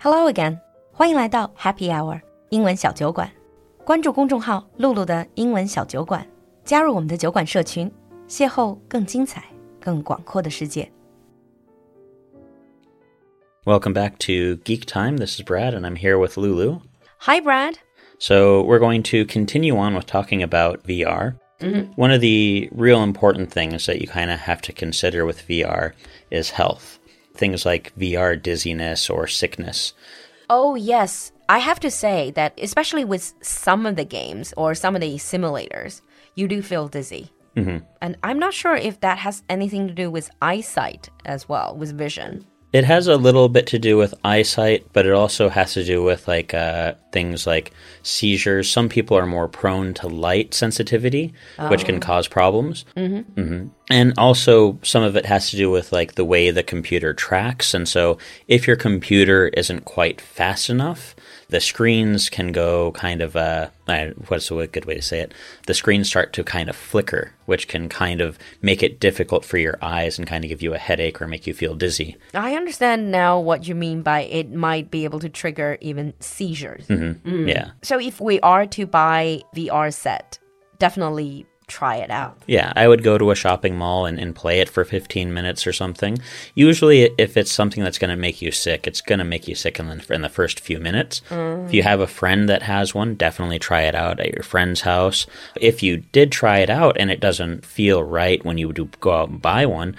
Hello again，欢迎来到 Happy Hour 英文小酒馆。关注公众号“露露的英文小酒馆”，加入我们的酒馆社群，邂逅更精彩、更广阔的世界。 Welcome back to Geek Time. This is Brad, and I'm here with Lulu. Hi, Brad. So, we're going to continue on with talking about VR. One of the real important things that you kind of have to consider with VR is health. Things like VR dizziness or sickness. Oh, yes. I have to say that, especially with some of the games or some of the simulators, you do feel dizzy. Mm-hmm. And I'm not sure if that has anything to do with eyesight as well, with vision. It has a little bit to do with eyesight, but it also has to do with like uh, things like seizures. Some people are more prone to light sensitivity, which can cause problems. Mm-hmm. hmm And also, some of it has to do with like the way the computer tracks. And so, if your computer isn't quite fast enough, the screens can go kind of uh, what's a good way to say it? The screens start to kind of flicker, which can kind of make it difficult for your eyes and kind of give you a headache or make you feel dizzy. I understand now what you mean by it might be able to trigger even seizures. Yeah. So if we are to buy VR set, definitely try it out. Yeah, I would go to a shopping mall and, and play it for 15 minutes or something. Usually, if it's something that's going to make you sick, it's going to make you sick in the, in the first few minutes. Mm. If you have a friend that has one, definitely try it out at your friend's house. If you did try it out and it doesn't feel right when you do go out and buy one,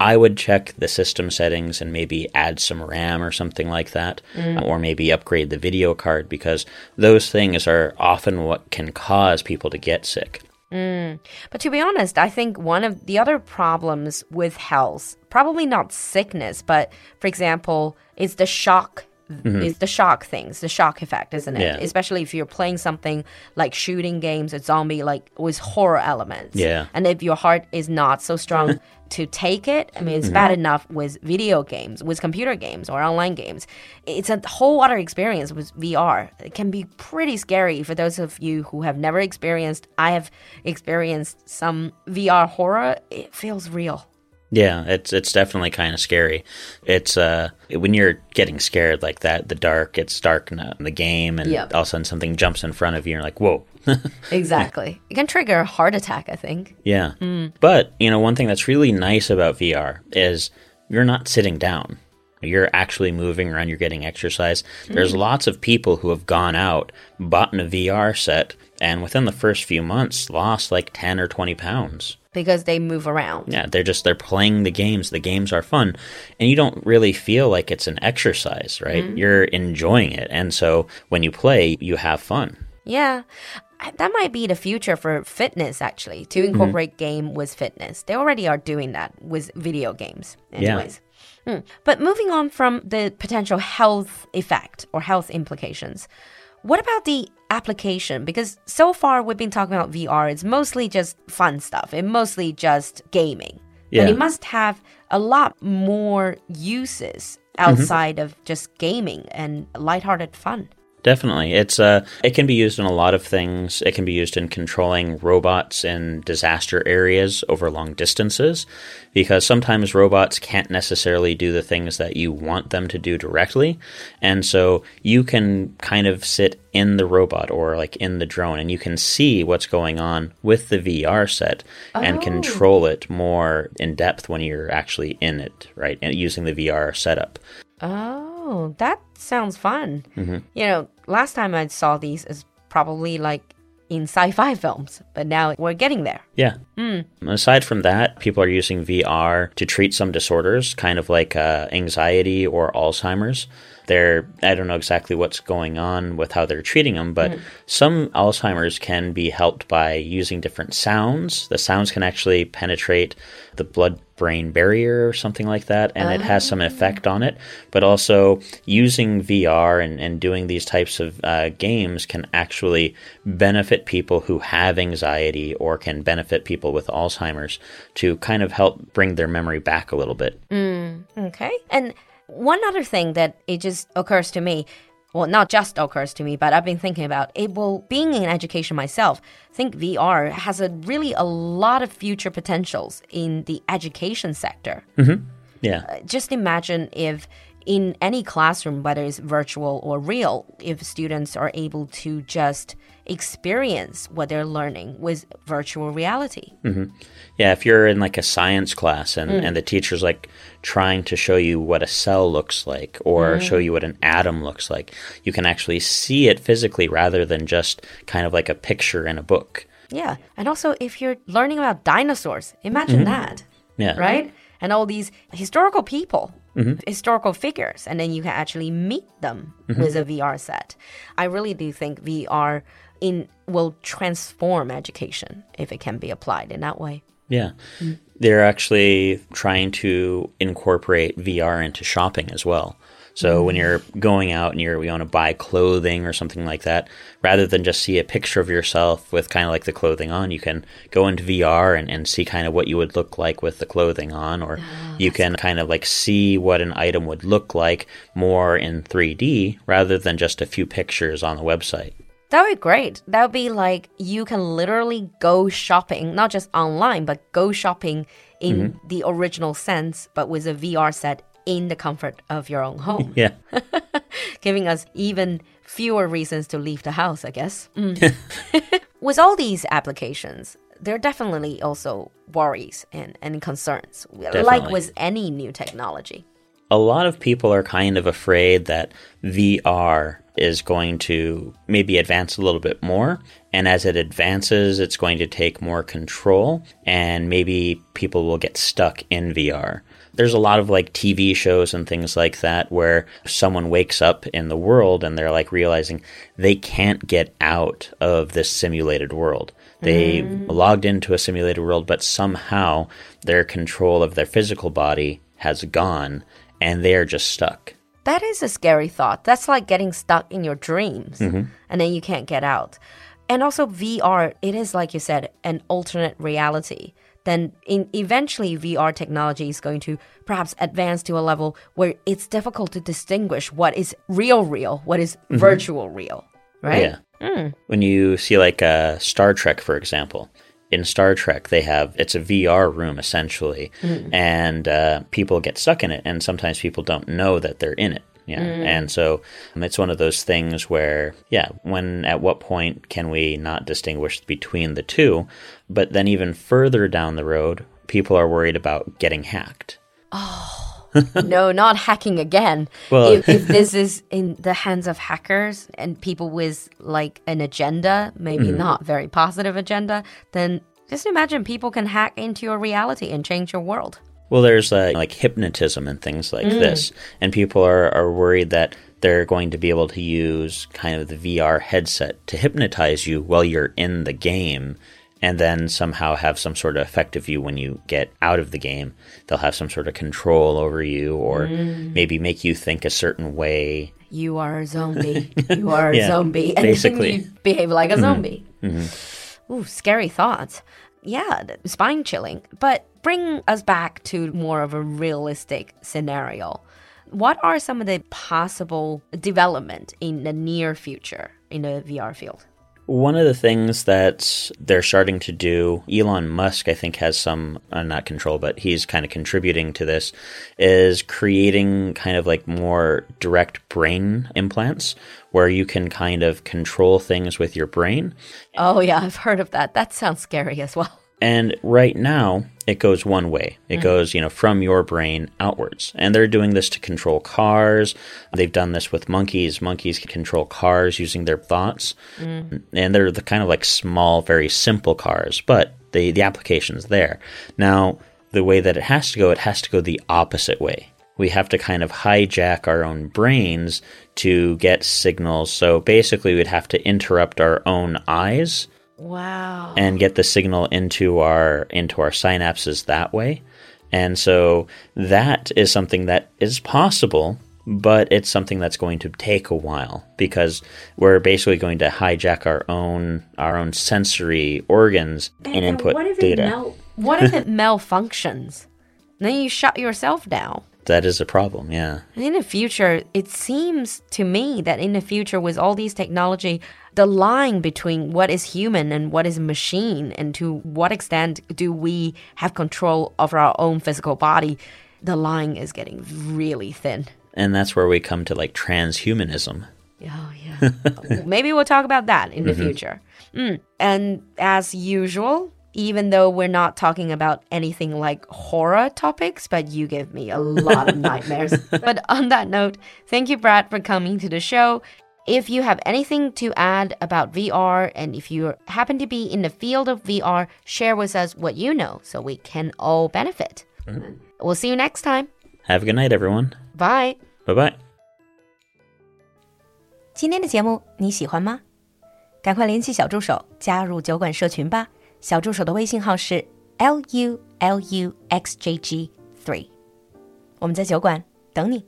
I would check the system settings and maybe add some RAM or something like that, mm. or maybe upgrade the video card because those things are often what can cause people to get sick. Mm. But to be honest, I think one of the other problems with health, probably not sickness, but for example, is the shock. Mm-hmm. Is the shock things, the shock effect, isn't it? Yeah. Especially if you're playing something like shooting games, a zombie, like with horror elements. Yeah. And if your heart is not so strong to take it, I mean, it's mm-hmm. bad enough with video games, with computer games or online games. It's a whole other experience with VR. It can be pretty scary for those of you who have never experienced. I have experienced some VR horror. It feels real. Yeah, it's it's definitely kind of scary. It's uh when you're getting scared like that, the dark, it's dark in the, game, and Yep. all of a sudden something jumps in front of you, and you're like, whoa. Exactly. it can trigger a heart attack, I think. yeah. But you know, one thing that's really nice about VR is you're not sitting down. You're actually moving around. You're getting exercise. There's lots of people who have gone out, bought a VR set, and within the first few months lost like ten or twenty pounds. Because they move around. Yeah, they're just they're playing the games. The games are fun, and you don't really feel like it's an exercise, right? You're enjoying it, and so when you play, you have fun. Yeah. That might be the future for fitness, actually, to incorporate game with fitness. They already are doing that with video games, Yeah. anyways. Hmm. But moving on from the potential health effect or health implications, what about the application? Because so far we've been talking about VR, it's mostly just fun stuff, it's mostly just gaming. Yeah. But it must have a lot more uses mm-hmm. outside of just gaming and lighthearted fun. Definitely, it's uh, it can be used in a lot of things. It can be used in controlling robots in disaster areas over long distances, because sometimes robots can't necessarily do the things that you want them to do directly, and so you can kind of sit in the robot or like in the drone, and you can see what's going on with the VR set and control it more in depth when you're actually in it, right? And using the VR setup. Oh, Oh, that sounds fun. Mm-hmm. You know, last time I saw these is probably like in sci-fi films, but now we're getting there. Yeah. Hmm. Aside from that, people are using VR to treat some disorders, kind of like uh, anxiety or Alzheimer's. They're, I don't know exactly what's going on with how they're treating them, but hmm. some Alzheimer's can be helped by using different sounds. The sounds can actually penetrate the blood brain barrier or something like that, and it has some effect on it. But also, using VR and, and doing these types of uh, games can actually benefit people who have anxiety or can benefit people with Alzheimer's to kind of help bring their memory back a little bit. Mm, Okay. And one other thing that it just occurs to me, well, not just occurs to me, but I've been thinking about it. Well, being in education myself, I think VR has a really a lot of future potentials in the education sector. Mm-hmm. Yeah. Uh, just imagine if in any classroom, whether it's virtual or real, if students are able to just experience what they're learning with virtual reality. Mm-hmm. Yeah, if you're in like a science class and, mm. and the teacher's like trying to show you what a cell looks like or mm-hmm. show you what an atom looks like, you can actually see it physically rather than just kind of like a picture in a book. Yeah. And also, if you're learning about dinosaurs, imagine mm-hmm. that, Yeah. right? And all these historical people, Mm-hmm. historical figures, and then you can actually meet them mm-hmm. with a VR set. I really do think VR in will transform education if it can be applied in that way. Yeah. They're actually trying to incorporate VR into shopping as well. So when you're going out and you're you want to buy clothing or something like that, rather than just see a picture of yourself with kind of like the clothing on, you can go into VR and, and see kind of what you would look like with the clothing on, or ah, you can kind of like see what an item would look like more in 3D rather than just a few pictures on the website. That would be great. That would be like you can literally go shopping, not just online, but go shopping in the original sense, but with a VR set in the comfort of your own home, Yeah. giving us even fewer reasons to leave the house, I guess. Mm. with all these applications, there are definitely also worries and, and concerns, like with any new technology. A lot of people are kind of afraid that VR is going to maybe advance a little bit more. And as it advances, it's going to take more control, and maybe people will get stuck in VR. There's a lot of like TV shows and things like that where someone wakes up in the world and they're like realizing they can't get out of this simulated world. They mm. logged into a simulated world, but somehow their control of their physical body has gone and they're just stuck. That is a scary thought. That's like getting stuck in your dreams mm-hmm. and then you can't get out. And also VR, it is like you said, an alternate reality. Then in eventually VR technology is going to perhaps advance to a level where it's difficult to distinguish what is real real, what is mm-hmm. virtual real, right? Yeah. Hmm. When you see like a Star Trek, for example, in Star Trek they have it's a VR room essentially, and uh, people get stuck in it, and sometimes people don't know that they're in it. Yeah, and so um, it's one of those things where, yeah, when at what point can we not distinguish between the two? But then even further down the road, people are worried about getting hacked. no, not hacking again. Well- if, if this is in the hands of hackers and people with like an agenda, maybe Mm-hmm. not very positive agenda, then just imagine people can hack into your reality and change your world. Well, there's uh, like hypnotism and things like this, and people are, are worried that they're going to be able to use kind of the VR headset to hypnotize you while you're in the game, and then somehow have some sort of effect of you when you get out of the game. They'll have some sort of control over you, or maybe make you think a certain way. You are a zombie. You are a Yeah, zombie. And basically. Mm-hmm. then you behave like a zombie. Ooh, scary thoughts. Yeah, spine chilling. But bring us back to more of a realistic scenario. What are some of the possible development in the near future in the VR field? One of the things that they're starting to do, Elon Musk, I think, has some, uh, not control, but he's kind of contributing to this, is creating kind of like more direct brain implants where you can kind of control things with your brain. Oh, yeah, I've heard of that. That sounds scary as well. And right now, it goes one way. It mm-hmm. goes, you know, from your brain outwards. And they're doing this to control cars. They've done this with monkeys. Monkeys can control cars using their thoughts. Mm. And they're the kind of like small, very simple cars, but the, the application's there. Now, the way that it has to go, it has to go the opposite way. We have to kind of hijack our own brains to get signals. So basically, we'd have to interrupt our own eyes Wow. and get the signal into our into our synapses that way. And so that is something that is possible, but it's something that's going to take a while because we're basically going to hijack our own our own sensory organs and, input data. what if it malfunctions? Then you shut yourself down. That is a problem, yeah. In the future, it seems to me that in the future, with all these technology, the line between what is human and what is machine, and to what extent do we have control of our own physical body, the line is getting really thin. And that's where we come to like transhumanism. Oh, yeah. Maybe we'll talk about that in the future. Mm. And as usual, even though we're not talking about anything like horror topics, but you give me a lot of nightmares. but on that note, thank you, Brad, for coming to the show. If you have anything to add about VR and if you happen to be in the field of VR, share with us what you know so we can all benefit. We'll see you next time. Have a good night, everyone. Bye. Bye bye. 今天的节目你喜欢吗？赶快联系小助手加入酒馆社群吧。 小助手的微信号是 l u l u x j g three，我们在酒馆等你。